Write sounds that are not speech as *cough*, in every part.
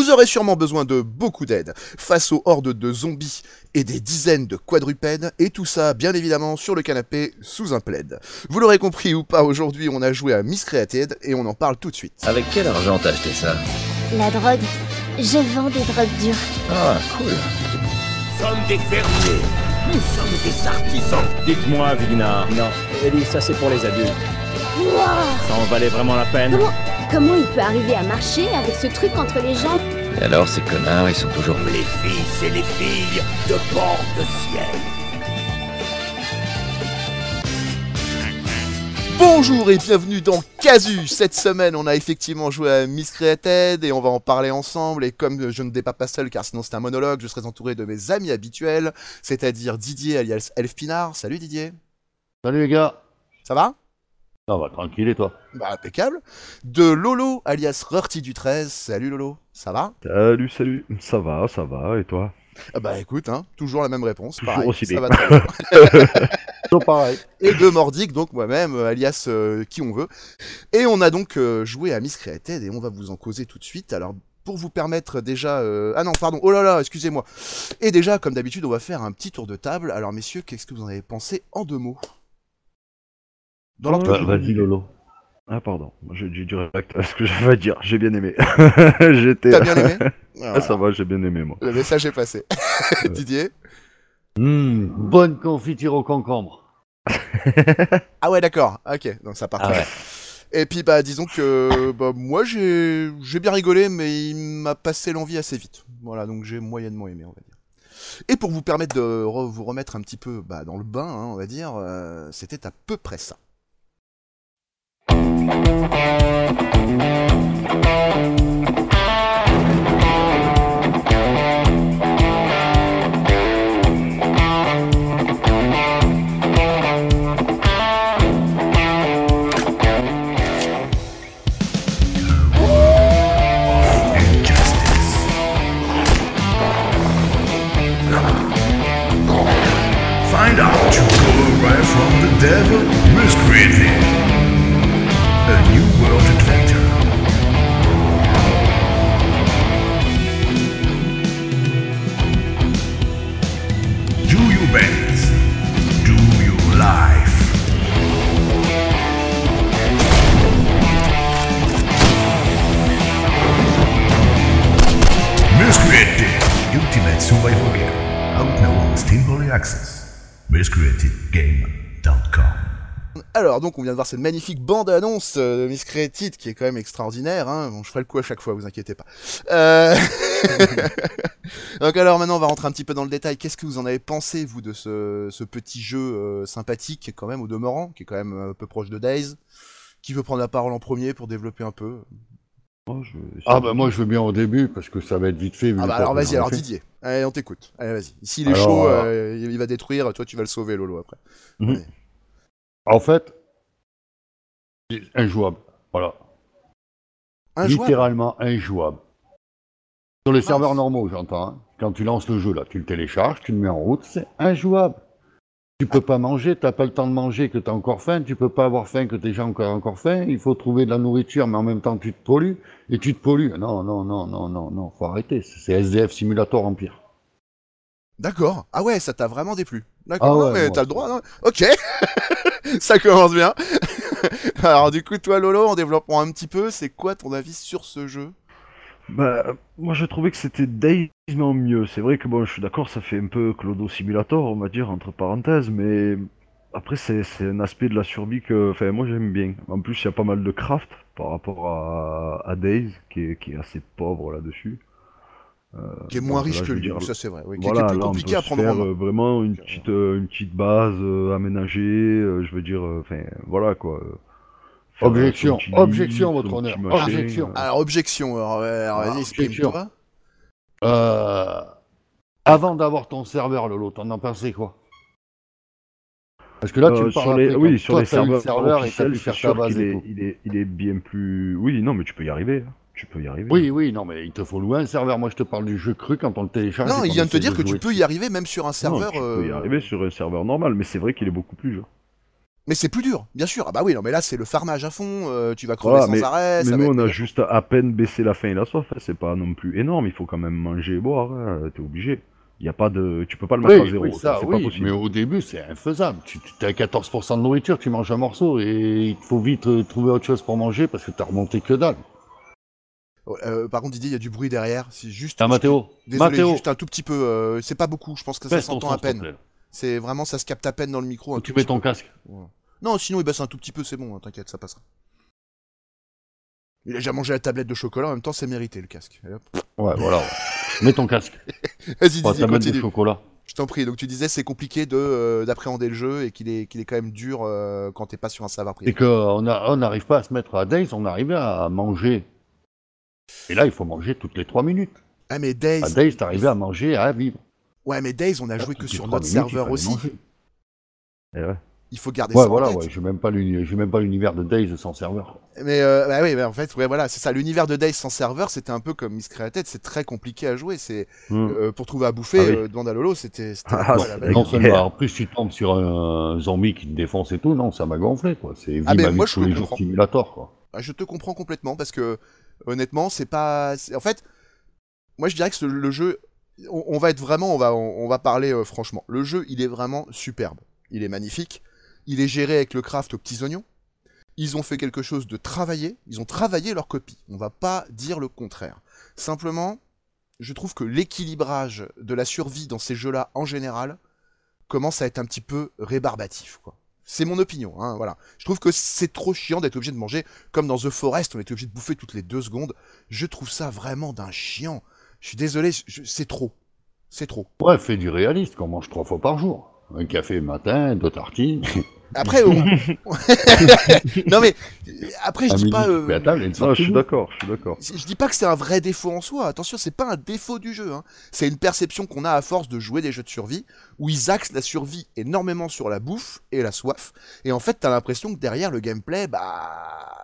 Vous aurez sûrement besoin de beaucoup d'aide face aux hordes de zombies et des dizaines de quadrupèdes, et tout ça, bien évidemment, sur le canapé sous un plaid. Vous l'aurez compris ou pas, aujourd'hui, on a joué à Miscreated et on en parle tout de suite. Avec quel argent t'as acheté ça? La drogue. Je vends des drogues dures. Ah, cool. Nous sommes des fermiers. Nous sommes des artisans. Dites-moi, Vigna. Non, Ellie, ça c'est pour les adultes. Ça en valait vraiment la peine? Comment, comment il peut arriver à marcher avec ce truc entre les jambes? Et alors, ces connards, ils sont toujours... Les fils et les filles de porte-ciel. Bonjour et bienvenue dans Casu Cette semaine, on a effectivement joué à Miscreated et on va en parler ensemble. Et comme je ne dépasse pas seul, car sinon c'est un monologue, je serai entouré de mes amis habituels, c'est-à-dire Didier alias Elf Pinard. Salut Didier, Salut les gars ça va? Ça va, tranquille et toi Bah impeccable. De Lolo alias Rurti du 13. Salut Lolo, ça va? Salut, salut. Ça va, ça va, et toi? Ah Bah écoute, hein, toujours la même réponse. Toujours pareil, aussi ça bien. va très bien. *laughs* Toujours pareil. et de Mordic, donc moi-même, euh, alias euh, qui on veut. Et on a donc euh, joué à Miscreated et on va vous en causer tout de suite. Alors, pour vous permettre déjà... euh, Ah non, pardon, oh là là, excusez-moi. Et déjà, comme d'habitude, on va faire un petit tour de table. Alors, messieurs, qu'est-ce que vous en avez pensé en deux mots? Dans l'ordre Bah, Vas-y Lolo. Ah, pardon, j'ai j'ai direct à *laughs* ce que j'avais à dire. J'ai bien aimé. *laughs* J'étais. T'as bien aimé *laughs* Ah, ça va, j'ai bien aimé, moi. Le message est passé. Didier Hum, bonne confiture au concombre. Ah ouais, d'accord. Ok, donc ça part Ah très ouais. bien. Et puis bah disons que bah, moi j'ai j'ai bien rigolé mais il m'a passé l'envie assez vite. Voilà donc j'ai moyennement aimé on va dire. Et pour vous permettre de re- vous remettre un petit peu bah, dans le bain hein, on va dire, euh, c'était à peu près ça. Thank you. Alors donc on vient de voir cette magnifique bande-annonce euh, de Miscreated qui est quand même extraordinaire. Hein. Bon je ferai le coup à chaque fois, vous inquiétez pas. Euh... *laughs* donc alors maintenant on va rentrer un petit peu dans le détail. Qu'est-ce que vous en avez pensé vous de ce, ce petit jeu euh, sympathique quand même au demeurant, qui est quand même un peu proche de Days Qui veut prendre la parole en premier pour développer un peu? Oh, je- Ah bah moi je veux bien au début parce que ça va être vite fait. Ah bah alors qu'on vas-y, a alors fait. Didier, allez on t'écoute. Allez vas-y. S'il est Alors, chaud, euh, euh, il va détruire, toi tu vas le sauver Lolo après. En fait, c'est injouable. Voilà. Injouable Littéralement injouable. Sur les serveurs normaux, j'entends. hein. Quand tu lances le jeu là, tu le télécharges, tu le mets en route, c'est injouable. Tu peux pas manger, t'as pas le temps de manger que t'as encore faim, tu peux pas avoir faim que t'es déjà encore encore faim, il faut trouver de la nourriture mais en même temps tu te pollues et tu te pollues. Non non non non non non, faut arrêter, c'est SDF Simulator en pire. D'accord. Ah ouais, ça t'a vraiment déplu. D'accord, Ah non, mais moi, t'as le droit. non? Ok. *laughs* ça commence bien. *laughs* Alors du coup, toi Lolo, en développant un petit peu, c'est quoi ton avis sur ce jeu? Bah, moi, je trouvais que c'était en mieux. C'est vrai que, bon, je suis d'accord, ça fait un peu Clodo Simulator, on va dire, entre parenthèses, mais après, c'est un aspect de la survie que, moi, j'aime bien. En plus, il y a pas mal de craft par rapport à, à Days, qui est, qui est assez pauvre là-dessus. Qui est moins riche que lui, dire, ça c'est vrai. Oui, qui- est plus là, on compliqué peut à prendre en faire main. euh, vraiment une petite, euh, une petite base euh, aménagée, euh, je veux dire, euh, enfin, voilà quoi. euh, Objection, objection, votre honneur, objection. euh. Alors objection. Alors, Ah, vas-y, exprime-toi. Euh, avant d'avoir ton serveur Lolo, t'en as pensé quoi? Parce que là tu Euh, me sur parles les, après, oui, sur toi, les serveurs, serveur et t'as pu faire ta base est, il, est, il est bien plus. Oui, non, mais tu peux y arriver. hein. Tu peux y arriver. Oui, oui, non, mais il te faut louer un serveur. Moi, je te parle du jeu cru quand on le télécharge. Non, il vient de te dire que tu peux y arriver même sur un Non, serveur. tu peux y euh, arriver sur un serveur normal, mais c'est vrai qu'il est beaucoup plus. Genre. Mais c'est plus dur, bien sûr. Ah bah oui, non, mais là c'est le farmage à fond. euh, tu vas crever Voilà, sans mais- arrêt. Mais ça nous, va on a juste à peine baissé la faim et la soif. hein. C'est pas non plus énorme. Il faut quand même manger et boire. hein. T'es obligé. Il y a pas de. Tu peux pas le mettre Oui, à zéro. oui, ça, oui, pas possible. mais au début, c'est infaisable. Tu tu- as 14% de nourriture, tu manges un morceau et il te faut vite euh, trouver autre chose pour manger parce que t'as remonté que dalle. Euh, par contre, Didier, il y a du bruit derrière. C'est juste. Ah, Mathéo Désolé, Mathéo juste un tout petit peu. euh, c'est pas beaucoup. Je pense que ça s'entend à peine. C'est vraiment, ça se capte à peine dans le micro. Tu mets ton peu. casque. Non, sinon il baisse un tout petit peu, c'est bon. hein, T'inquiète, ça passera. Il a déjà mangé la tablette de chocolat. En même temps, c'est mérité le casque. Et. Ouais, voilà. Mets ton casque. *laughs* Vas-y, Didier, ta de continue. chocolat. Je t'en prie. Donc tu disais, c'est compliqué de euh, d'appréhender le jeu et qu'il est qu'il est quand même dur quand t'es pas sur un savoir privé. qu'on on n'arrive pas à se mettre à Days, on arrivait à manger. Et là, il faut manger toutes les 3 minutes. Ah mais Days. À Days, t'arrivais à manger, à vivre. Ouais, mais Days, on a joué Toutes que sur notre minutes, il serveur aussi. Eh ouais. Il faut garder Ouais, ça en voilà, tête. ouais. J'ai même pas l'uni- j'ai même pas l'univers de Days sans serveur. Mais euh, bah oui, mais en fait, ouais, voilà, c'est ça. L'univers de Days sans serveur, c'était un peu comme Miscreated. C'est très compliqué à jouer. C'est Hmm. euh, pour trouver à bouffer. Ah oui. euh, demande à Lolo, c'était. Ah. Non seulement, en plus, tu tombes sur un zombie qui te défonce et tout, non, ça m'a gonflé, quoi. C'est vie Ah, mais ma vie moi, de je tous le les jours comprends. simulator, quoi. Ah, Je te comprends complètement parce que honnêtement, c'est pas. En fait, moi je dirais que le jeu, on, va être vraiment, on va, on, on va parler euh, franchement. Le jeu, il est vraiment superbe. Il est magnifique. Il est géré avec le craft aux petits oignons. Ils ont fait quelque chose de travaillé. Ils ont travaillé leur copie. On va pas dire le contraire. Simplement, je trouve que l'équilibrage de la survie dans ces jeux-là en général commence à être un petit peu rébarbatif, quoi. C'est mon opinion, hein, voilà. Je trouve que c'est trop chiant d'être obligé de manger comme dans The Forest, on était obligé de bouffer toutes les deux secondes. Je trouve ça vraiment d'un chiant. Je suis désolé, c'est trop. C'est trop. Ouais, fais du réaliste, qu'on mange trois fois par jour. Un café matin, deux tartines. *laughs* Après, on- *laughs* non mais après je dis pas, euh, table une Non, je suis d'accord. Je suis d'accord. je dis pas que c'est un vrai défaut en soi. Attention, c'est pas un défaut du jeu. Hein. C'est une perception qu'on a à force de jouer des jeux de survie où ils axent la survie énormément sur la bouffe et la soif. Et en fait, t'as l'impression que derrière le gameplay, bah,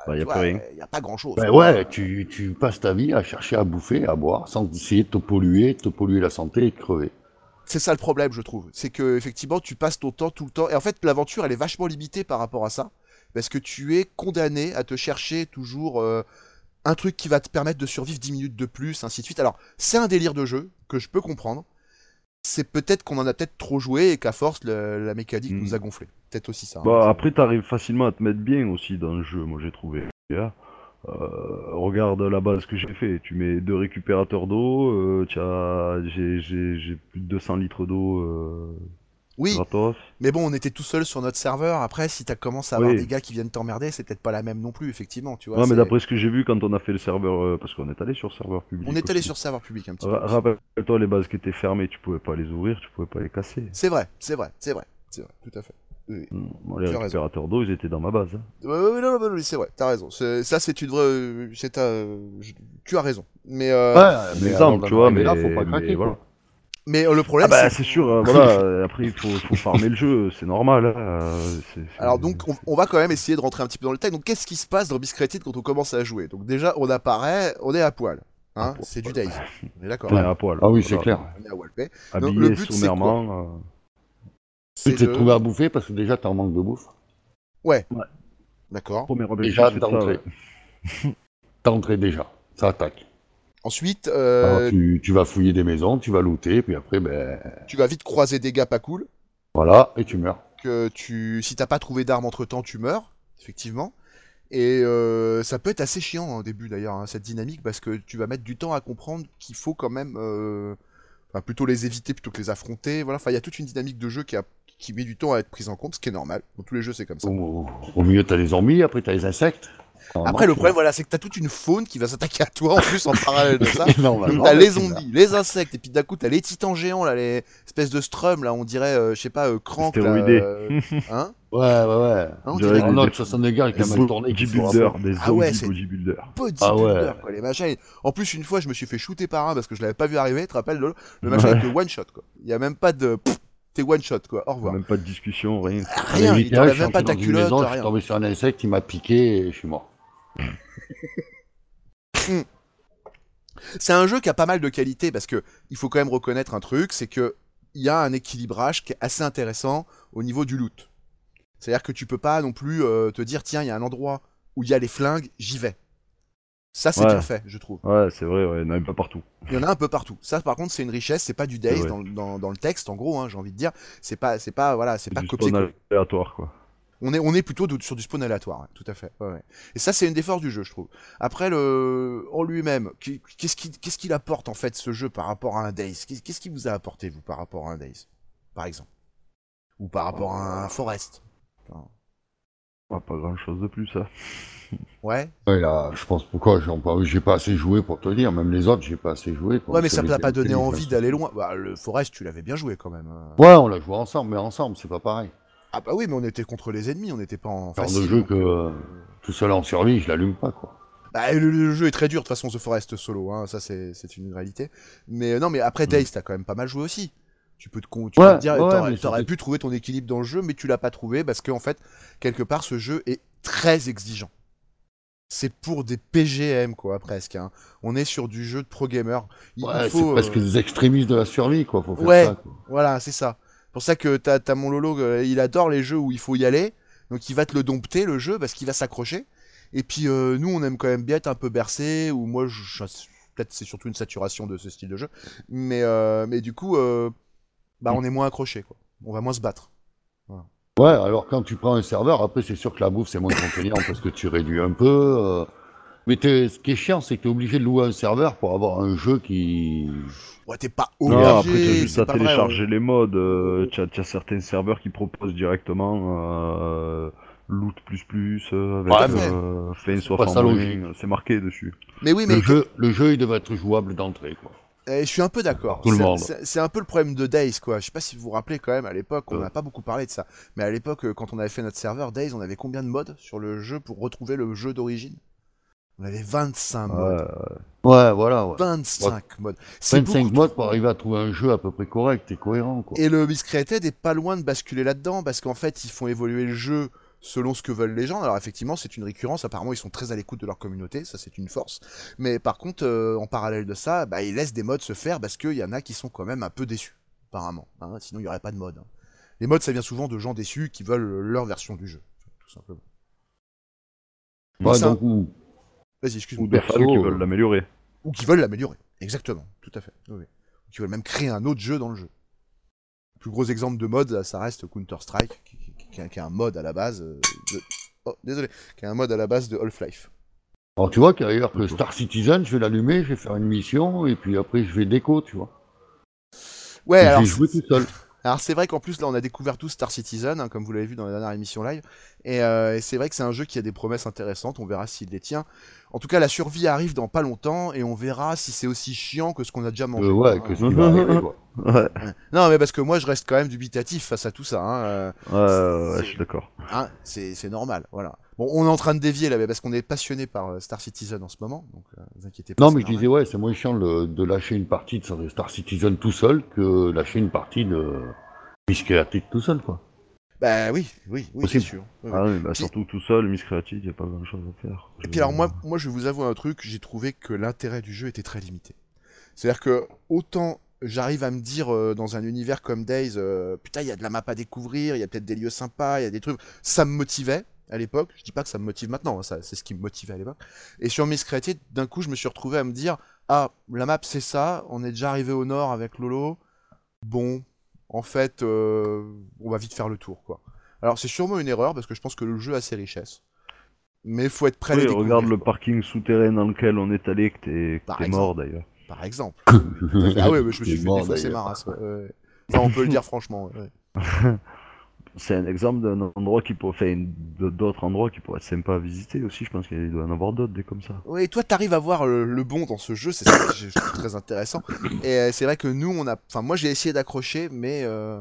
Bah, y a vois, y pas grand chose. Ben ouais, tu, tu passes ta vie à chercher à bouffer, à boire, sans essayer de te polluer, de te polluer la santé et de crever. C'est ça le problème, je trouve. C'est que effectivement, tu passes ton temps tout le temps. Et en fait, l'aventure, elle est vachement limitée par rapport à ça. Parce que tu es condamné à te chercher toujours euh, un truc qui va te permettre de survivre 10 minutes de plus, ainsi de suite. Alors, c'est un délire de jeu que je peux comprendre. C'est peut-être qu'on en a peut-être trop joué et qu'à force, le- la mécanique Mm. nous a gonflé. Peut-être aussi ça. hein. Bah, après, t'arrives facilement à te mettre bien aussi dans le jeu, moi j'ai trouvé. Regarde la base que j'ai fait. Tu mets deux récupérateurs d'eau, euh, j'ai, plus de 200 litres d'eau euh, oui, gratos. mais bon, on était tout seul sur notre serveur. Après, si t'as commencé à avoir Oui. des gars qui viennent t'emmerder, c'est peut-être pas la même non plus, effectivement. Tu vois, Ouais, mais d'après ce que j'ai vu quand on a fait le serveur, euh, parce qu'on est allé sur serveur public. On est allé aussi. sur serveur public un petit peu. Ra- Rappelle-toi, les bases qui étaient fermées, tu pouvais pas les ouvrir, tu pouvais pas les casser. C'est vrai, c'est vrai, c'est vrai, c'est vrai, tout à fait. Oui. Hmm, les récupérateurs d'eau, ils étaient dans ma base. hein. Ouais, ouais, ouais, non, non, non, c'est vrai, t'as raison. C'est- Ça, c'est une vraie. c'est un- je- Tu as raison. Mais, euh, Un mais exemple, tu vois, mais, là, faut pas craquer, mais quoi. voilà. mais euh, le Ah problème, bah c'est. c'est sûr, euh, *laughs* voilà, euh, après il faut, faut farmer le jeu, c'est normal. hein, euh, c'est- c'est- Alors, donc, on, on va quand même essayer de rentrer un petit peu dans le détail. Donc, qu'est-ce qui se passe dans Biscreted quand on commence à jouer? Donc, déjà, on apparaît, on est à poil. Hein, c'est du. Days. On est d'accord. on est à poil. Ah oui, c'est voilà. clair. On est à Walpay. Habillé le but, c'est sommairement. C'est Tu t'es de- trouvé à bouffer parce que déjà t'es en manque de bouffe. D'accord. Premier objectif, Déjà d'entrée. ouais. *laughs* D'entrée déjà. Ça attaque. Ensuite, Alors, euh, tu, tu vas fouiller des maisons, tu vas looter, puis après, ben tu vas vite croiser des gars pas cool. voilà, et tu meurs. que tu, si t'as pas trouvé d'armes entre temps, tu meurs, effectivement. Et euh, ça peut être assez chiant au début d'ailleurs, hein, cette dynamique, parce que tu vas mettre du temps à comprendre qu'il faut quand même, euh, enfin, plutôt les éviter plutôt que les affronter. Voilà, enfin il y a toute une dynamique de jeu qui, a, qui met du temps à être prise en compte, ce qui est normal. Dans tous les jeux c'est comme ça. Au, au milieu, t'as les zombies, après t'as les insectes. Après le problème voilà, c'est que t'as toute une faune qui va s'attaquer à toi en plus en parallèle de ça. *laughs* Donc t'as les zombies, les insectes, et puis d'un coup t'as les titans géants là, les espèces de strum là, on dirait, euh, je sais pas, euh, crank là, Stéroïdés. euh, *laughs* hein, Ouais, ouais, ouais. Hein, on dirait des- autre 62 gars avec Des un mal tourné rappelle. des Ah ouais, zombies c'est- bodybuilders. bodybuilder, Ah ouais. quoi, les machins. En plus, une fois, je me suis fait shooter par un parce que je l'avais pas vu arriver, tu te rappelles, Lolo Le machin Ouais. était one shot, quoi. Il y a même pas de. Pff, T'es one shot, quoi. Au revoir. Même pas de discussion, rien. Rien, Mais il t'enlève même pas ta culotte, maison, Je suis rien. tombé sur un insecte, il m'a piqué et je suis mort. C'est un jeu qui a pas mal de qualités parce que il faut quand même reconnaître un truc, c'est que il y a un équilibrage qui est assez intéressant au niveau du loot. C'est-à-dire que tu peux pas non plus euh, te dire tiens, il y a un endroit où il y a les flingues, j'y vais. Ça c'est Ouais. bien fait, je trouve. Ouais, c'est vrai, ouais, il y en a même pas partout. Il y en a un peu partout. Ça par contre, c'est une richesse, c'est pas du Days dans, dans, dans le texte en gros, hein, j'ai envie de dire. C'est pas c'est pas voilà, c'est pas du copier spawn aléatoire, quoi. on est, on est plutôt de- sur du spawn aléatoire, tout à fait. ouais. Et ça, c'est une des forces du jeu, je trouve. Après, le, en lui-même, qui- qu'est-ce qu'il apporte en fait ce jeu par rapport à un Days? Qu'est- Qu'est-ce qu'il vous a apporté, vous, par rapport à un Days Par exemple? Ou par rapport à un Forest? Ah, pas grand chose de plus, ça. Ouais Ouais, là, je pense pourquoi j'ai pas assez joué pour te dire, même les autres, j'ai pas assez joué. quoi. Ouais, mais ça t'a pas donné envie d'aller loin. Bah, le Forest, tu l'avais bien joué quand même. Ouais, on l'a joué ensemble, mais ensemble, c'est pas pareil. Ah bah oui, mais on était contre les ennemis, on n'était pas en Genre de facile. jeu que euh, tout seul en survie, je l'allume pas, quoi. Bah, le, le jeu est très dur de toute façon, The Forest solo, hein, ça c'est une réalité. Mais euh, non, mais après Days, t'as quand même pas mal joué aussi. Tu peux te, con- tu Ouais, peux te dire, ouais, t'aurais pu trouver ton équilibre dans le jeu, mais tu l'as pas trouvé parce qu'en fait, quelque part, ce jeu est très exigeant. C'est pour des PGM, quoi, presque. Hein. On est sur du jeu de pro gamer. Il, Ouais, faut, c'est presque euh, des extrémistes de la survie, quoi, faut faire Ouais. ça. quoi. Voilà, c'est ça. pour ça que t'as as mon Lolo, euh, il adore les jeux où il faut y aller. Donc il va te le dompter, le jeu, parce qu'il va s'accrocher. Et puis euh, nous, on aime quand même bien être un peu bercé, ou moi, je, je- peut-être c'est surtout une saturation de ce style de jeu. Mais, euh, mais du coup, euh, bah, on est moins accroché, quoi. On va moins se battre. Ouais, alors quand tu prends un serveur, après c'est sûr que la bouffe c'est moins contraignant parce que tu réduis un peu. euh, Mais t'es- ce qui est chiant, c'est que tu es obligé de louer un serveur pour avoir un jeu qui. Ouais, t'es pas obligé. Non, après, t'as juste c'est à pas vrai, télécharger les modes. euh, t'as t'as certains serveurs qui proposent directement euh, loot plus plus euh, avec Ouais, mais euh, fin pas 60 ça moins, logique. C'est marqué dessus. Mais oui, mais Le jeu, le jeu, il devrait être jouable d'entrée, quoi. Eh, je suis un peu d'accord. Tout le C'est- monde. C'est c'est un peu le problème de Days, quoi. Je sais pas si vous vous rappelez quand même, à l'époque, on n'a pas beaucoup parlé de ça. Mais à l'époque, euh, quand on avait fait notre serveur Days, on avait combien de modes sur le jeu pour retrouver le jeu d'origine? On avait 25 modes. Ouais, voilà, ouais. 25 modes. C'est 25 beaucoup modes pour arriver à trouver un jeu à peu près correct et cohérent, quoi. Et le Miscreated est pas loin de basculer là-dedans, parce qu'en fait, ils font évoluer le jeu selon ce que veulent les gens. Alors effectivement, c'est une récurrence. Apparemment, ils sont très à l'écoute de leur communauté, ça c'est une force. Mais par contre, euh, en parallèle de ça, bah, ils laissent des modes se faire parce qu'il y en a qui sont quand même un peu déçus, apparemment. hein. sinon, il n'y aurait pas de mode. hein. Les modes, ça vient souvent de gens déçus qui veulent leur version du jeu, tout simplement. Ouais, ça- donc, ou- Vas-y, excuse-moi. fans qui euh, veulent l'améliorer. Ou qui veulent l'améliorer. Exactement, tout à fait. Oui. Ou qui veulent même créer un autre jeu dans le jeu. Le plus gros exemple de mode, ça reste Counter-Strike, qui, qui- a un mode à la base euh, de... Oh, désolé. Qui a un mode à la base de Half-Life. Alors tu vois qu'ailleurs que Star Citizen, je vais l'allumer, je vais faire une mission, et puis après je vais déco, tu vois. Ouais, Et je alors... vais jouer tout seul. Alors c'est vrai qu'en plus là on a découvert tout Star Citizen, hein, comme vous l'avez vu dans la dernière émission live, et, euh, et c'est vrai que c'est un jeu qui a des promesses intéressantes, on verra s'il les tient. En tout cas la survie arrive dans pas longtemps, et on verra si c'est aussi chiant que ce qu'on a déjà mangé. Euh, ouais, hein. que ce qui va arriver, quoi. *laughs* Ouais, Non mais parce que moi je reste quand même dubitatif face à tout ça. Hein. euh, ouais, ouais, je suis d'accord. Hein, c'est normal, voilà. Bon, on est en train de dévier là, parce qu'on est passionné par euh, Star Citizen en ce moment, donc euh, vous inquiétez pas. Non, mais je disais, ouais, c'est moins chiant de, de lâcher une partie de Star Citizen tout seul que lâcher une partie de Miscreated tout seul, quoi. Bah oui, oui, oui, c'est sûr. Oui. Ah oui, bah, surtout tout seul, Miss Creative, y a pas grand chose à faire. Et puis alors moi, moi je vais vous avouer un truc, j'ai trouvé que l'intérêt du jeu était très limité. C'est-à-dire que autant j'arrive à me dire euh, dans un univers comme Days, euh, putain il y a de la map à découvrir, il y a peut-être des lieux sympas, il y a des trucs, ça me motivait à l'époque. Je dis pas que ça me motive maintenant, hein, ça c'est ce qui me motivait à l'époque. Et sur Miss Created, d'un coup je me suis retrouvé à me dire, ah la map c'est ça, on est déjà arrivé au nord avec Lolo, bon, en fait euh, on va vite faire le tour quoi. Alors c'est sûrement une erreur parce que je pense que le jeu a ses richesses. Mais il faut être prêt à les Oui, découvrir. regarde le quoi. parking souterrain dans lequel on est allé, que t'es que mort d'ailleurs. par exemple. *laughs* ah ouais, mais je me suis fait défoncer ma race. ouais, ouais. Ça, on peut le dire franchement. ouais. *laughs* C'est un exemple d'un endroit qui pourrait faire d'autres endroits qui pourraient être sympas à visiter aussi. Je pense qu'il doit y en avoir d'autres des comme ça. Oui, toi, t'arrives à voir le, le bon dans ce jeu, c'est ça que je je trouve très intéressant. Et euh, c'est vrai que nous, on a, enfin, moi, j'ai essayé d'accrocher, mais euh,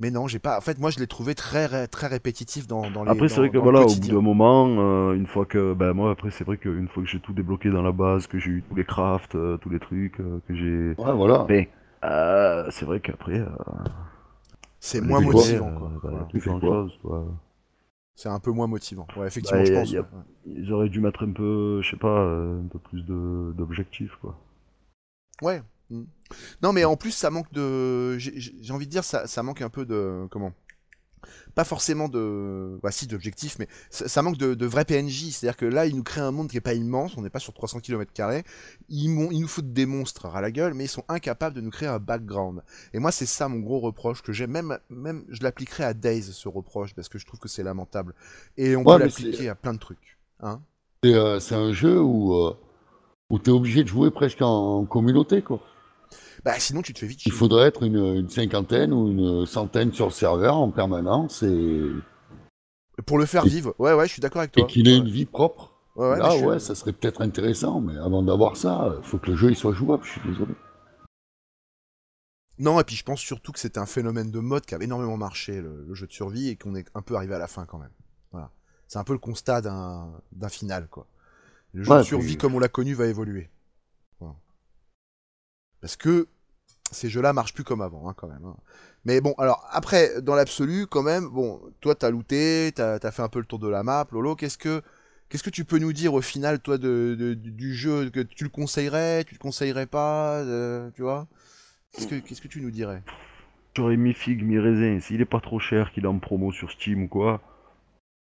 mais non, j'ai pas. En fait, moi, je l'ai trouvé très très répétitif dans, dans les. Après, c'est vrai que voilà, au bout d'un moment, euh, une fois que, ben moi après, c'est vrai qu'une fois que j'ai tout débloqué dans la base, que j'ai eu tous les crafts, euh, tous les trucs, euh, que j'ai, Ouais, voilà. ben, euh, c'est vrai qu'après, euh, c'est moins motivant. quoi. bah, Voilà. chose. C'est un peu moins motivant. Ouais, effectivement, Bah, je pense. y a- ouais. Ils auraient dû mettre un peu, je sais pas, euh, un peu plus de d'objectifs, quoi. Ouais. mm. Non, mais en plus, ça manque de. J'ai envie de dire, ça, ça manque un peu de. Comment? Pas forcément de, bah si d'objectifs, mais ça, ça manque de, de vrais PNJ. C'est-à-dire que là, ils nous créent un monde qui est pas immense, on n'est pas sur 300 km Ils, m'ont- ils nous foutent des monstres à la gueule, mais ils sont incapables de nous créer un background. Et moi, c'est ça mon gros reproche que j'ai. Même, même, je l'appliquerai à Days ce reproche parce que je trouve que c'est lamentable. Et on Ouais, peut l'appliquer à plein de trucs. Hein C'est euh, un jeu où, euh, où tu es obligé de jouer presque en communauté, quoi. Bah sinon, tu te fais vite. Il faudrait être une, une cinquantaine ou une centaine sur le serveur en permanence et, Pour le faire Et- vivre. Ouais, ouais, je suis d'accord avec toi. et qu'il ait Ouais. une vie propre. Ouais, ouais, Là, suis- ouais, ça serait peut-être intéressant, mais avant d'avoir ça, il faut que le jeu il soit jouable, je suis désolé. Non, et puis je pense surtout que c'était un phénomène de mode qui avait énormément marché, le, le jeu de survie, et qu'on est un peu arrivé à la fin quand même. Voilà. C'est un peu le constat d'un d'un final, quoi. Le jeu Ouais, de survie, puis- comme on l'a connu, va évoluer. Parce que ces jeux-là marchent plus comme avant, hein, quand même. hein. Mais bon, alors, après, dans l'absolu, quand même, bon, toi, t'as looté, t'as as fait un peu le tour de la map, Lolo, qu'est-ce que... Tu peux nous dire au final, toi, du- jeu que tu le conseillerais, tu le conseillerais pas, euh, tu vois? Qu'est-ce que tu nous dirais? J'aurais mis figue, mi raisin. S'il est pas trop cher, qu'il est en promo sur Steam ou quoi,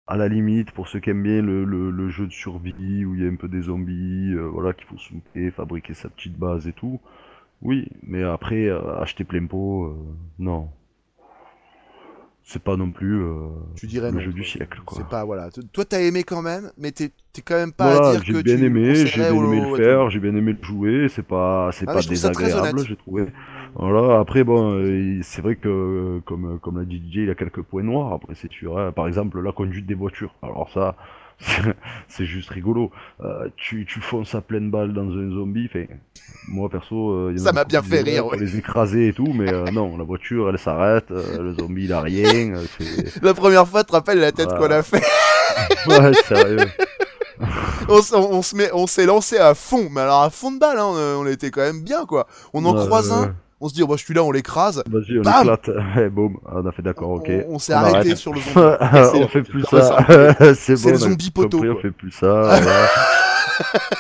à la limite, pour ceux qui aiment bien le, jeu de survie où il y a un peu des zombies, euh, voilà, qu'il faut souper, fabriquer sa petite base et tout. Oui, mais après, euh, acheter plein pot, euh, non. C'est pas non plus euh, Tu dirais le non, jeu toi. du siècle, quoi. C'est pas voilà. T- Toi t'as aimé quand même, mais t'es t'es quand même pas à Voilà, dire j'ai que bien tu aimé, j'ai conseillerais bien au- aimé le faire, j'ai bien aimé le jouer, c'est pas, c'est Ah, mais pas je trouve ça très désagréable, honnête. j'ai trouvé. Voilà, après bon, euh, c'est vrai que comme comme l'a dit DJ, il a quelques points noirs. Après c'est sûr, hein. par exemple la conduite des voitures. Alors ça, *laughs* c'est juste rigolo. Euh, tu tu fonces à pleine balle dans un zombie, fait. Moi perso, euh, Ça m'a bien fait rire, pour ouais. les écraser et tout, mais euh, non, la voiture elle s'arrête, euh, le zombie il a rien. *laughs* La première fois, tu te rappelles la tête Voilà. qu'on a fait? *laughs* Ouais, sérieux. On, on, on se met, on s'est lancé à fond, mais alors à fond de balle, hein, on, on était quand même bien quoi. On en croise un. On se dit oh, bah celui-là on l'écrase. Vas-y, on Bam éclate. *laughs* Ouais, boum, on a fait d'accord, ok. On, on s'est arrêté arrête. sur le zombie. *laughs* on fait plus C'est ça. *laughs* c'est C'est bon, le a zombie poteau, compris, on fait plus ça. voilà.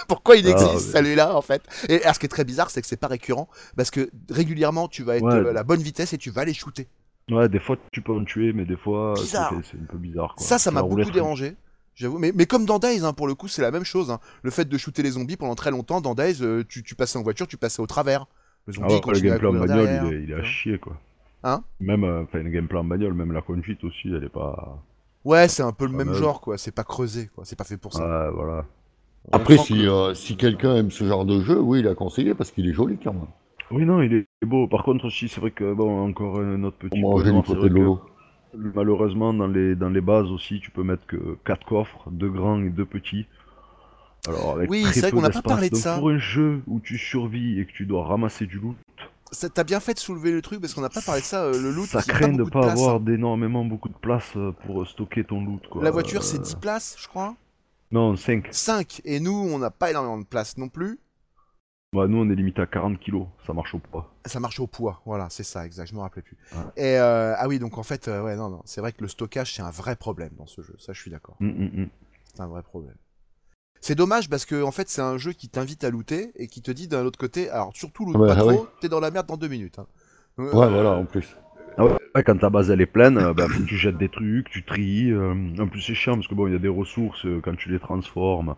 Pourquoi il Ah, existe mais- celui-là en fait? Et alors, ce qui est très bizarre, c'est que c'est pas récurrent parce que régulièrement tu vas être Ouais. euh, à la bonne vitesse et tu vas les shooter. Ouais, des fois tu peux en tuer, mais des fois c'est c'est un peu bizarre. Quoi. Ça, ça m'a beaucoup très- dérangé. J'avoue, mais, mais comme dans Days, hein, pour le coup, c'est la même chose. hein. Le fait de shooter les zombies pendant très longtemps, dans Days, euh, tu, tu passais en voiture, tu passais au travers. Le Ah le gameplay en bagnole, derrière, il est, il est à chier quoi. Hein? Même, euh, enfin, le gameplay en bagnole, même la conduite aussi, elle est pas. Ouais, c'est un peu le même genre, quoi. C'est pas creusé, quoi. C'est pas fait pour ça. Voilà. On Après, si, que- euh, si quelqu'un aime ce genre de jeu, oui, il a conseillé parce qu'il est joli quand même. Oui, non, il est beau. Par contre, aussi, c'est vrai que, bon, encore un autre petit On côté de que. Malheureusement, dans les, dans les bases aussi, tu peux mettre que 4 coffres, deux grands et deux petits. Alors, avec Oui, c'est vrai qu'on n'a pas parlé de ça. Pour un jeu où tu survis et que tu dois ramasser du loot, Ça- T'as bien fait de soulever le truc parce qu'on n'a pas parlé de ça. euh, le loot, ça craint de pas avoir d'énormément beaucoup de place euh, pour stocker ton loot. Quoi. La voiture, c'est Euh, 10 places, je crois. Non, 5. 5. Et nous, on n'a pas énormément de place non plus. Bah, nous, on est limité à 40 kilos. Ça marche au poids. Ça marche au poids, voilà, c'est ça, exact, je me rappelais plus. Ouais. Et euh, ah oui, donc en fait, euh, ouais, non, non, c'est vrai que le stockage c'est un vrai problème dans ce jeu, ça je suis d'accord, Hum, hum, hum. c'est un vrai problème. C'est dommage parce que en fait c'est un jeu qui t'invite à looter et qui te dit d'un autre côté, alors surtout loot Ouais, pas ouais. trop, t'es dans la merde dans deux minutes. hein. Euh, Ouais, voilà, en plus. Ah ouais, quand ta base elle est pleine, euh, bah, tu jettes des trucs, tu tries. euh, en plus, c'est chiant parce que bon, il y a des ressources, euh, quand tu les transformes,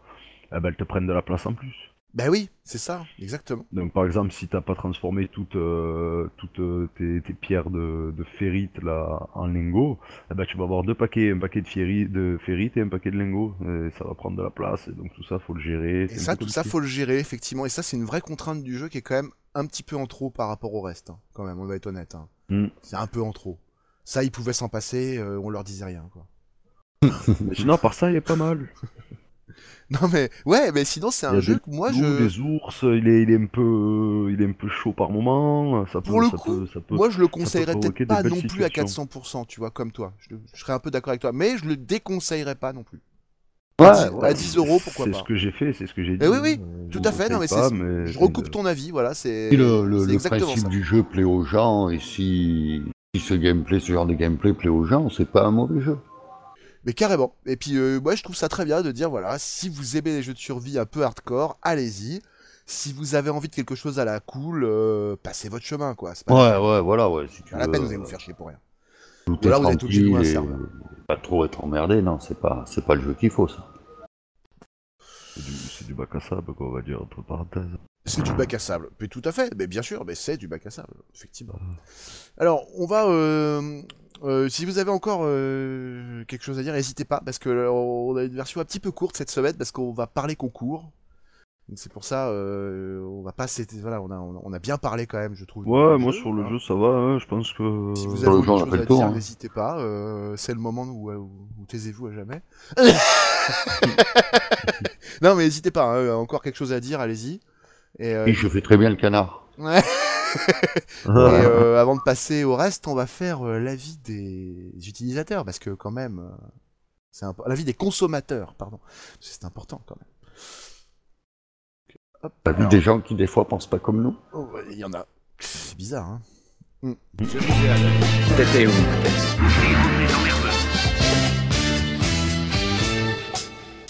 eh ben, elles te prennent de la place en plus. Bah oui, c'est ça, exactement. Donc, par exemple, si t'as pas transformé toutes, euh, toutes euh, tes, tes pierres de, de ferrite là, en lingots, eh ben, tu vas avoir deux paquets, un paquet de, ferri- de ferrite et un paquet de lingots. Et ça va prendre de la place, et donc tout ça, faut le gérer. Et ça, tout ça, faut le gérer effectivement. Et ça, c'est une vraie contrainte du jeu qui est quand même un petit peu en trop par rapport au reste, hein, quand même. On va être honnête. hein. Mm. C'est un peu en trop. Ça, ils pouvaient s'en passer, euh, on leur disait rien, quoi. *laughs* Mais sinon, par ça, il est pas mal. *laughs* *laughs* Non mais ouais, mais sinon c'est un a jeu que moi loups, je, des ours, il est, il est un peu, il est un peu chaud par moment. Ça peut, Pour le ça coup, peut, ça peut- Moi, je le conseillerais peut-être pas non plus à situations. 400%, tu vois, comme toi. Je, je serais un peu d'accord avec toi, mais je le déconseillerais pas non plus. Ouais, à 10, ouais. à 10 euros, pourquoi C'est pas. ce que j'ai fait, c'est ce que j'ai dit. Eh oui, oui, Euh, Tout à fait, non mais conseille c'est. pas, mais je c'est recoupe ton avis, voilà, c'est. Si le, le- c'est le exactement principe ça. du jeu plaît aux gens, et si, si ce gameplay, ce genre de gameplay plaît aux gens, c'est pas un mauvais jeu. Mais carrément. Et puis, euh, moi, je trouve ça très bien de dire, voilà, si vous aimez les jeux de survie un peu hardcore, allez-y. Si vous avez envie de quelque chose à la cool, euh, passez votre chemin, quoi. C'est pas, Ouais, ouais, voilà, ouais. Si tu pas la peine, vous allez euh, vous faire chier pour rien. Tout Ou est vous avez tout obligé de et. Pas trop être emmerdé, non, c'est pas, c'est pas le jeu qu'il faut, ça. C'est du, c'est du bac à sable, quoi, on va dire, entre parenthèses. C'est du bac à sable. Mais tout à fait, mais bien sûr, mais c'est du bac à sable, effectivement. Alors, on va. euh, euh, si vous avez encore euh, quelque chose à dire, n'hésitez pas, parce que euh, on a une version un petit peu courte cette semaine, parce qu'on va parler concours. Donc c'est pour ça, euh, on va pas. c'était- Voilà, on a, on a bien parlé quand même, je trouve. Ouais, moi jeu, sur le hein. jeu, ça va, hein, je pense que. Si vous avez a chose fait à le tour, dire, hein. n'hésitez pas. euh, c'est le moment où, où, où taisez-vous à jamais. *laughs* non, mais n'hésitez pas. hein, encore quelque chose à dire, allez-y. Et, euh, Oui, je fais très bien le canard. ouais. *laughs* Et euh, avant de passer au reste, on va faire euh, l'avis des utilisateurs, parce que quand même, euh, c'est impo- l'avis des consommateurs, pardon, c'est important quand même. Hop, T'as vu alors, des gens qui, des fois, pensent pas comme nous? Oh, il y en a. C'est bizarre, hein. Mm. T'étais où,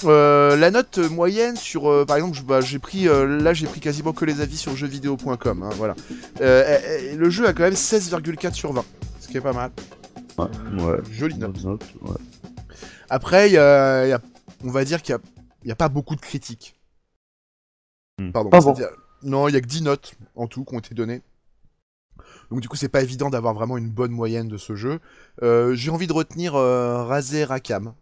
Euh, la note moyenne sur, euh, par exemple, bah, j'ai pris, euh, là j'ai pris quasiment que les avis sur jeuxvideo.com, hein, voilà. Le jeu a quand même 16,4 sur 20, ce qui est pas mal. ouais. Jolie note. Bonne note, ouais. Après, il y a- y a- on va dire qu'il n'y a, pas beaucoup de critiques. Hmm. Pardon. Bon Non, il y a que 10 notes en tout qui ont été données. Donc du coup, c'est pas évident d'avoir vraiment une bonne moyenne de ce jeu. Euh, J'ai envie de retenir euh, Razé Rakam,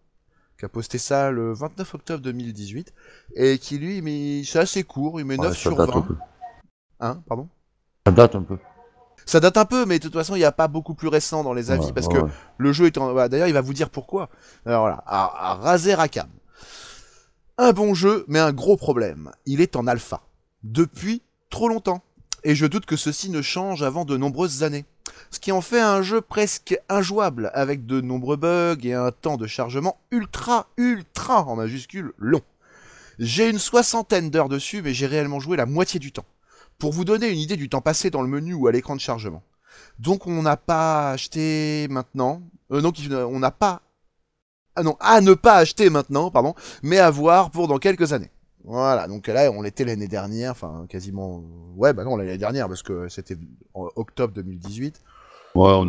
qui a posté ça le 29 octobre 2018, et qui lui, mais c'est assez court, il met 9 Ouais, ça sur date un 20. peu. Hein, pardon? Ça date un peu. Ça date un peu, mais de toute façon, il n'y a pas beaucoup plus récent dans les avis, Ouais, parce ouais, que le jeu est en... bah, D'ailleurs, il va vous dire pourquoi. Alors voilà, à, à Razer Rakam. Un bon jeu, mais un gros problème. Il est en alpha. Depuis trop longtemps. Et je doute que ceci ne change avant de nombreuses années. Ce qui en fait un jeu presque injouable, avec de nombreux bugs et un temps de chargement ultra, ultra, en majuscule, long. J'ai une soixantaine d'heures dessus, mais j'ai réellement joué la moitié du temps. Pour vous donner une idée du temps passé dans le menu ou à l'écran de chargement. Donc on n'a pas acheté maintenant. Euh, donc il- on n'a pas. Ah non, à ne pas acheter maintenant, pardon, mais à voir pour dans quelques années. Voilà, donc là on l'était l'année dernière, enfin quasiment. Ouais, bah non, l'année dernière parce que c'était en octobre 2018. Ouais, on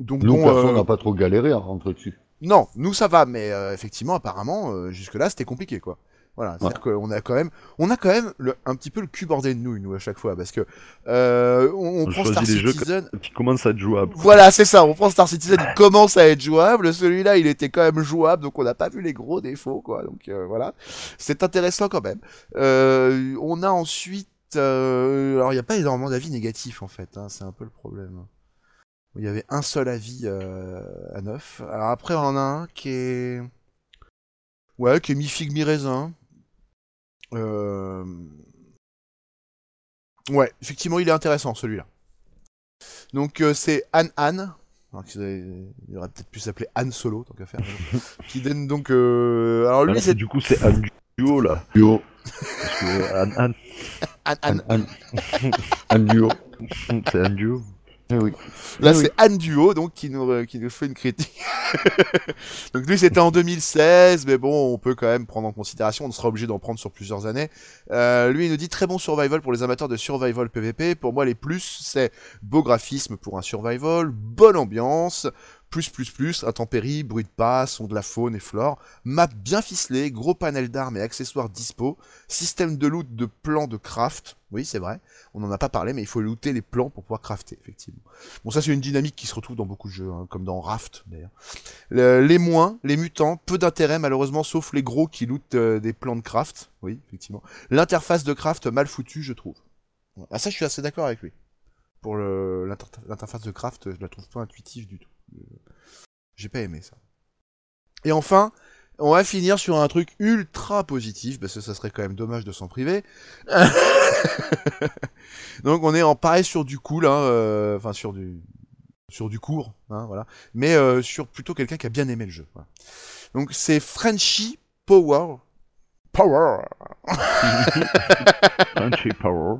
Donc Nous, bon, perso, euh, on n'a pas trop galéré à rentrer dessus. non, nous ça va, mais euh, effectivement, apparemment, euh, jusque-là, c'était compliqué, quoi. Voilà, c'est-à-dire qu'on a quand même, on a quand même le- un petit peu le cul bordé de nouilles, nous, à chaque fois, parce que euh, on, on prend Star des jeux Citizen. Qui commence à être jouable. Voilà, c'est ça, on prend Star Citizen, il commence à être jouable, celui-là, il était quand même jouable, donc on n'a pas vu les gros défauts, quoi, donc euh, voilà. C'est intéressant quand même. Euh, on a ensuite, euh, alors il n'y a pas énormément d'avis négatifs, en fait, hein, c'est un peu le problème. Il y avait un seul avis euh, à 9. Alors après, on en a un qui est... Ouais, qui est mi-figue, mi-raisin. Euh... Ouais, effectivement, il est intéressant, celui-là. Donc, euh, c'est Anne Anne. Alors qu'il aurait- il aurait peut-être pu s'appeler Anne Solo, tant qu'à faire. *laughs* qui donne donc... euh, Alors lui, Voilà, c'est du coup, c'est un duo là. Duo. Parce que Anne, Anne, Anne Anne. *laughs* Duo. c'est un duo. Eh oui. Là, Oui, c'est Anne Duo, donc, qui nous, qui nous fait une critique. *laughs* donc, lui, c'était en 2016, mais bon, on peut quand même prendre en considération, on sera obligé d'en prendre sur plusieurs années. Euh, lui, il nous dit très bon survival pour les amateurs de survival PVP. Pour moi, les plus, c'est beau graphisme pour un survival, bonne ambiance, plus, plus, plus, intempéries, bruit de pas, son de la faune et flore, map bien ficelée, gros panel d'armes et accessoires dispo, système de loot de plans de craft. Oui, c'est vrai. On n'en a pas parlé, mais il faut looter les plans pour pouvoir crafter, effectivement. Bon, ça, c'est une dynamique qui se retrouve dans beaucoup de jeux, hein, comme dans Raft, d'ailleurs. Le- les moins, les mutants, peu d'intérêt, malheureusement, sauf les gros qui lootent euh, des plans de craft. Oui, effectivement. L'interface de craft, mal foutue, je trouve. Ah, ça, je suis assez d'accord avec lui. Pour l'interface de craft, je la trouve pas intuitive du tout. Euh, J'ai pas aimé ça. Et enfin, on va finir sur un truc ultra positif, parce que ça serait quand même dommage de s'en priver. *laughs* Donc on est en pareil sur du cool, hein, euh, enfin sur du sur du court, hein, voilà. Mais euh, sur plutôt quelqu'un qui a bien aimé le jeu. Donc c'est Frenchy Power. Power *laughs* Punchy Power.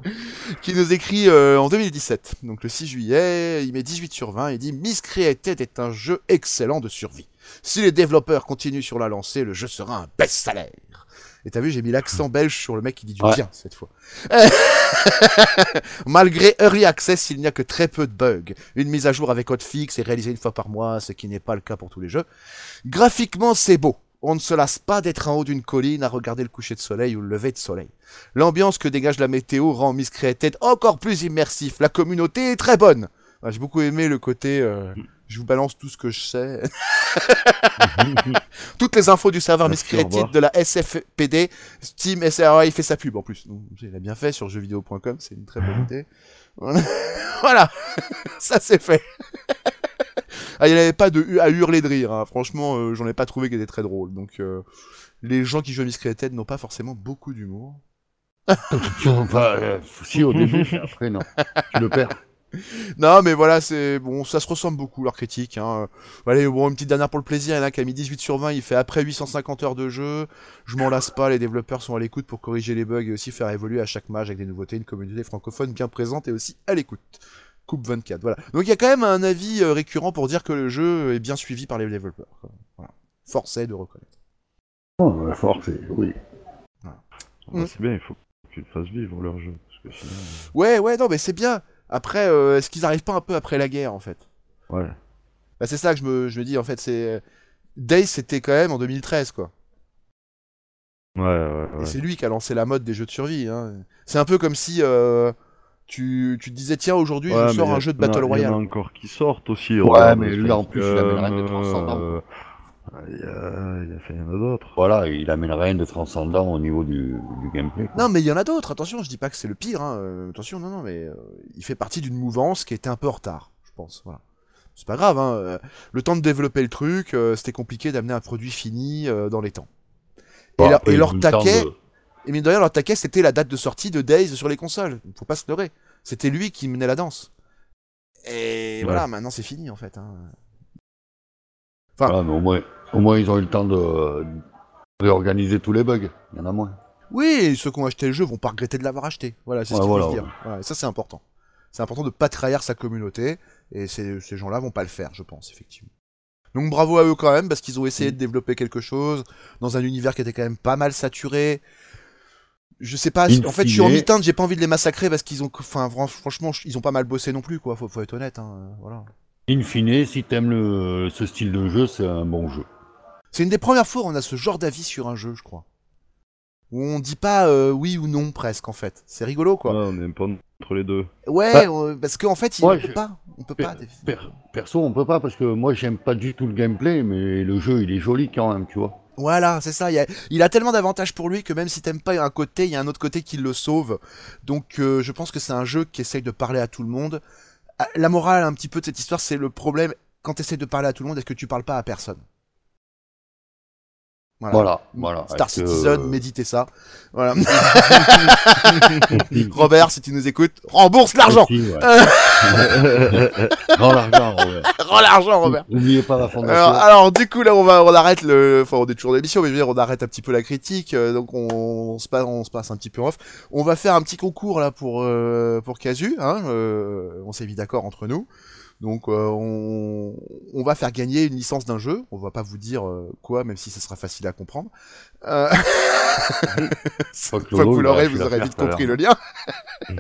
qui nous écrit euh, en 2017, donc le 6 juillet, il met 18 sur 20, il dit Miscreated est un jeu excellent de survie. Si les développeurs continuent sur la lancée, le jeu sera un best-seller. Et t'as vu, j'ai mis l'accent belge sur le mec qui dit du Ouais. bien cette fois. *laughs* Malgré Early Access, il n'y a que très peu de bugs. Une mise à jour avec hotfix est réalisée une fois par mois, ce qui n'est pas le cas pour tous les jeux. Graphiquement, c'est beau. On ne se lasse pas d'être en haut d'une colline à regarder le coucher de soleil ou le lever de soleil. L'ambiance que dégage la météo rend Miscreated encore plus immersif. La communauté est très bonne. Ah, J'ai beaucoup aimé le côté euh, je vous balance tout ce que je sais. *laughs* Toutes les infos du serveur Miscreated revoir. de la SFPD, Steam, SRA, il fait sa pub en plus. Donc, il a bien fait sur jeuxvideo.com, c'est une très bonne *laughs* idée. Voilà. *laughs* ça c'est fait. Ah, il n'y avait pas de à hurler de rire, hein. franchement, euh, j'en ai pas trouvé qui était très drôle. Donc, euh, les gens qui jouent à Miscreated n'ont pas forcément beaucoup d'humour. *laughs* Enfin, euh, si au début, mais après non. Tu le perds. *laughs* Non, mais voilà, c'est bon, ça se ressemble beaucoup leur critique. Hein. Allez, bon, une petite dernière pour le plaisir. Il y en a qui a mis 18 sur 20. Il fait après 850 heures de jeu. Je m'en lasse pas. Les développeurs sont à l'écoute pour corriger les bugs et aussi faire évoluer à chaque match avec des nouveautés. Une communauté francophone bien présente et aussi à l'écoute. Coupe 24, voilà. Donc il y a quand même un avis euh, récurrent pour dire que le jeu est bien suivi par les développeurs. quoi. Voilà. De reconnaître. Oh, la force, c'est- oui. Bah, c'est bien, il faut qu'ils fassent vivre leur jeu. Parce que sinon, Ouais, ouais, non, mais c'est bien. Après, euh, est-ce qu'ils arrivent pas un peu après la guerre en fait? Euh, ouais. Bah, c'est ça que je me, je me dis en fait. C'est Days, c'était quand même en 2013 quoi. Ouais, ouais, Et c'est lui qui a lancé la mode des jeux de survie. Hein. C'est un peu comme si euh, tu, tu disais tiens aujourd'hui Ouais, je sors un jeu de en a- Battle y en a Royale. encore qui sortent aussi. Ouais, mais lui, en plus, il amène rien de transcendant. euh, Il a, il fait, il y en a d'autres. Voilà, il amène rien de transcendant au niveau du, du gameplay. quoi. Non mais il y en a d'autres. Attention, je dis pas que c'est le pire. Hein. euh, Attention, non non, mais euh, il fait partie d'une mouvance qui était un peu en retard, je pense. Voilà. C'est pas grave. Hein. Le temps de développer le truc, euh, c'était compliqué d'amener un produit fini euh, dans les temps. Bon, et, leur- et il le taquet, de- et mine de rien, leur taquet, c'était la date de sortie de Days sur les consoles. Faut pas se leurrer. C'était lui qui menait la danse. Et voilà, maintenant c'est fini en fait. Hein. Mais au moins, au moins, ils ont eu le temps de, de réorganiser tous les bugs. Il y en a moins. Oui, ceux qui ont acheté le jeu vont pas regretter de l'avoir acheté. Voilà, c'est ce qu'il faut dire. Voilà, et ça c'est important. C'est important de pas trahir sa communauté, et ces, ces gens-là vont pas le faire, je pense, effectivement. Donc bravo à eux quand même, parce qu'ils ont essayé Mm. de développer quelque chose dans un univers qui était quand même pas mal saturé. Je sais pas, In en fait je suis en mi-teinte, j'ai pas envie de les massacrer parce qu'ils ont, enfin fran- franchement, ils ont pas mal bossé non plus, quoi, faut, faut être honnête, hein, voilà. In fine, si t'aimes le, ce style de jeu, c'est un bon jeu. C'est une des premières fois où on a ce genre d'avis sur un jeu, je crois. Où on dit pas euh, oui ou non presque en fait. C'est rigolo quoi. Ouais, on est pas entre les deux. Ouais, Bah, euh, parce qu'en fait, moi, on peut je- pas. On peut Per- pas. per- perso, on peut pas parce que moi, j'aime pas du tout le gameplay, mais le jeu, il est joli quand même, tu vois. Voilà, c'est ça. Il, a, il a tellement d'avantages pour lui que même si t'aimes pas un côté, il y a un autre côté qui le sauve. Donc, euh, je pense que c'est un jeu qui essaye de parler à tout le monde. Ah, La morale, un petit peu de cette histoire, c'est le problème quand tu essayes de parler à tout le monde, est-ce que tu parles pas à personne? Voilà, voilà. Star que- Citizen, méditez ça. Voilà. *laughs* Robert, si tu nous écoutes, rembourse l'argent. Ouais. *laughs* *laughs* Rends l'argent, Robert. Rends l'argent, Robert. N'oubliez pas la fondation. Alors, alors, du coup là on va on arrête le enfin on est toujours dans l'émission mais je veux dire on arrête un petit peu la critique euh, donc on, on se passe on se passe un petit peu en off. On va faire un petit concours là pour euh, pour Casu hein euh, on s'est mis d'accord entre nous. Donc euh, on, on va faire gagner une licence d'un jeu, on va pas vous dire euh, quoi même si ça sera facile à comprendre. Euh... Faut que *laughs* vous l'aurez, vous aurez vite compris le lien. *laughs*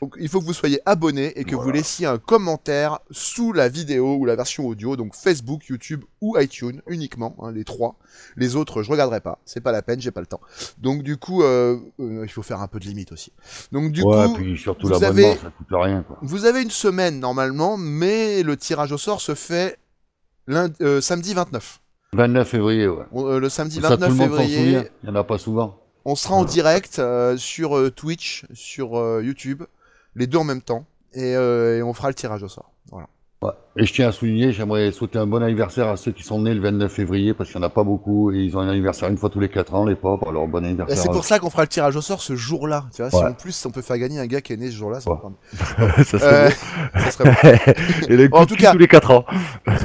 Donc, il faut que vous soyez abonné et que vous laissiez un commentaire sous la vidéo ou la version audio, donc Facebook, YouTube ou iTunes uniquement, hein, les trois. Les autres, je regarderai pas, c'est pas la peine, j'ai pas le temps. Donc du coup, euh, euh, il faut faire un peu de limite aussi. Donc du ouais, coup, puis surtout vous avez- ça coûte rien, quoi. vous avez une semaine normalement, mais le tirage au sort se fait lundi, euh, samedi 29. 29 février, ouais. Euh, le samedi Ça, tout 29 le monde s'en février. Il y en a pas souvent. On sera en direct euh, sur euh, Twitch, sur euh, YouTube, les deux en même temps, et, euh, et on fera le tirage au sort. Voilà. Ouais. Et je tiens à souligner, j'aimerais souhaiter un bon anniversaire à ceux qui sont nés le 29 février, parce qu'il n'y en a pas beaucoup, et ils ont un anniversaire une fois tous les 4 ans, les pauvres, alors bon anniversaire. C'est pour ça qu'on fera le tirage au sort ce jour-là. Tu vois, si en plus on peut faire gagner un gars qui est né ce jour-là, ça, Ouais. va ça Euh, serait ça serait bon. *laughs* Et les En tout cas- tous les 4 ans.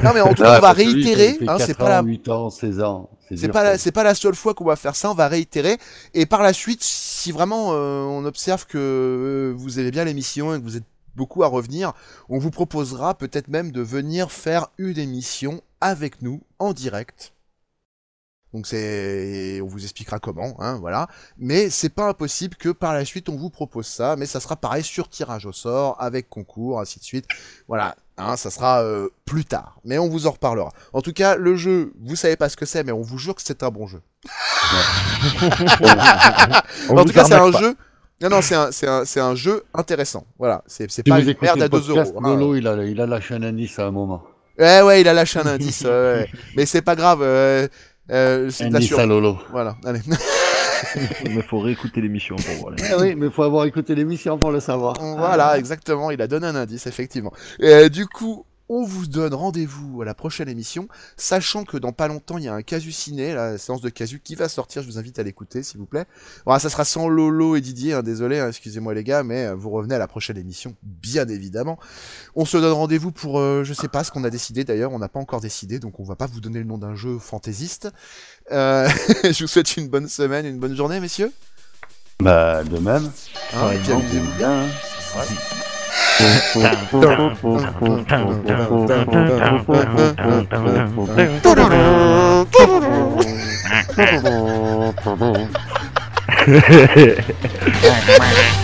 Non mais en tout Ah, cas, on va que lui, réitérer. hein, 4 c'est pas la, 8 ans, 16 ans. c'est pas la, c'est pas la seule fois qu'on va faire ça. On va réitérer. Et par la suite, si vraiment euh, on observe que euh, vous aimez bien l'émission et que vous êtes beaucoup à revenir, on vous proposera peut-être même de venir faire une émission avec nous en direct Donc c'est, on vous expliquera comment, hein, voilà. Mais c'est pas impossible que par la suite on vous propose ça, mais ça sera pareil sur tirage au sort, avec concours, ainsi de suite. Voilà, hein, ça sera euh, plus tard. Mais on vous en reparlera. En tout cas, le jeu, vous savez pas ce que c'est, mais on vous jure que c'est un bon jeu. *laughs* En tout cas, c'est un pas. jeu. Non, non, c'est un, c'est un, c'est un jeu intéressant. Voilà, c'est pas une merde à 2 podcast, euros. hein. Lolo, il a, il a lâché un indice à un moment. Ouais, ouais, il a lâché un indice. *laughs* ouais. Mais c'est pas grave. euh, euh, c'est de la Indice sur- à Lolo. Voilà, allez. *laughs* *laughs* Mais faut réécouter l'émission pour voir. Eh oui, mais il faut avoir écouté l'émission pour le savoir. Voilà, exactement, il a donné un indice, effectivement. Euh, du coup, on vous donne rendez-vous à la prochaine émission, sachant que dans pas longtemps, il y a un casu ciné, la séance de casu qui va sortir, je vous invite à l'écouter, s'il vous plaît. Voilà, ça sera sans Lolo et Didier, hein, désolé, hein, excusez-moi les gars, mais euh, vous revenez à la prochaine émission, bien évidemment. On se donne rendez-vous pour, euh, je sais pas ce qu'on a décidé d'ailleurs, on n'a pas encore décidé, donc on va pas vous donner le nom d'un jeu fantaisiste. Euh, *laughs* je vous souhaite une bonne semaine, une bonne journée, messieurs. Bah, de même. Hein, bien. Ha ha ha.